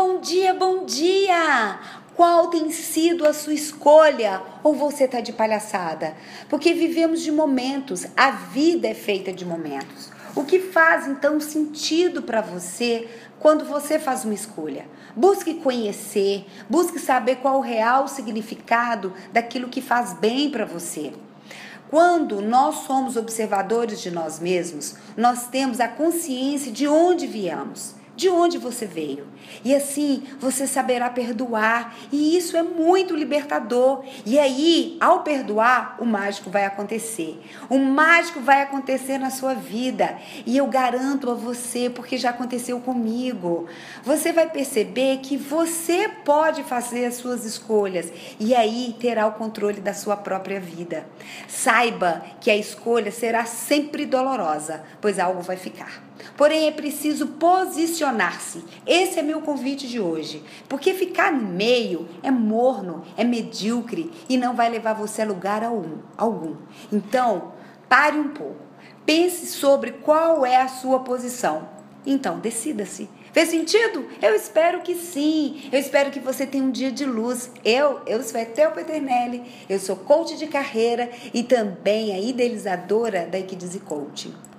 bom dia, bom dia! Qual tem sido a sua escolha? Ou você está de palhaçada? Porque vivemos de momentos, a vida é feita de momentos. O que faz então sentido para você quando você faz uma escolha? Busque conhecer, busque saber qual o real significado daquilo que faz bem para você. Quando nós somos observadores de nós mesmos, nós temos a consciência de onde viemos de onde você veio. E assim você saberá perdoar, e isso é muito libertador. E aí, ao perdoar, o mágico vai acontecer. O mágico vai acontecer na sua vida, e eu garanto a você, porque já aconteceu comigo. Você vai perceber que você pode fazer as suas escolhas e aí terá o controle da sua própria vida. Saiba que a escolha será sempre dolorosa, pois algo vai ficar. Porém, é preciso posicionar-se. Esse é meu convite de hoje. Porque ficar no meio é morno, é medíocre e não vai levar você a lugar algum. Então, pare um pouco. Pense sobre qual é a sua posição. Então, decida-se. Fez sentido? Eu espero que sim. Eu espero que você tenha um dia de luz. Eu, eu sou Etel Peternelli, eu sou coach de carreira e também a idealizadora da Equidize Coaching.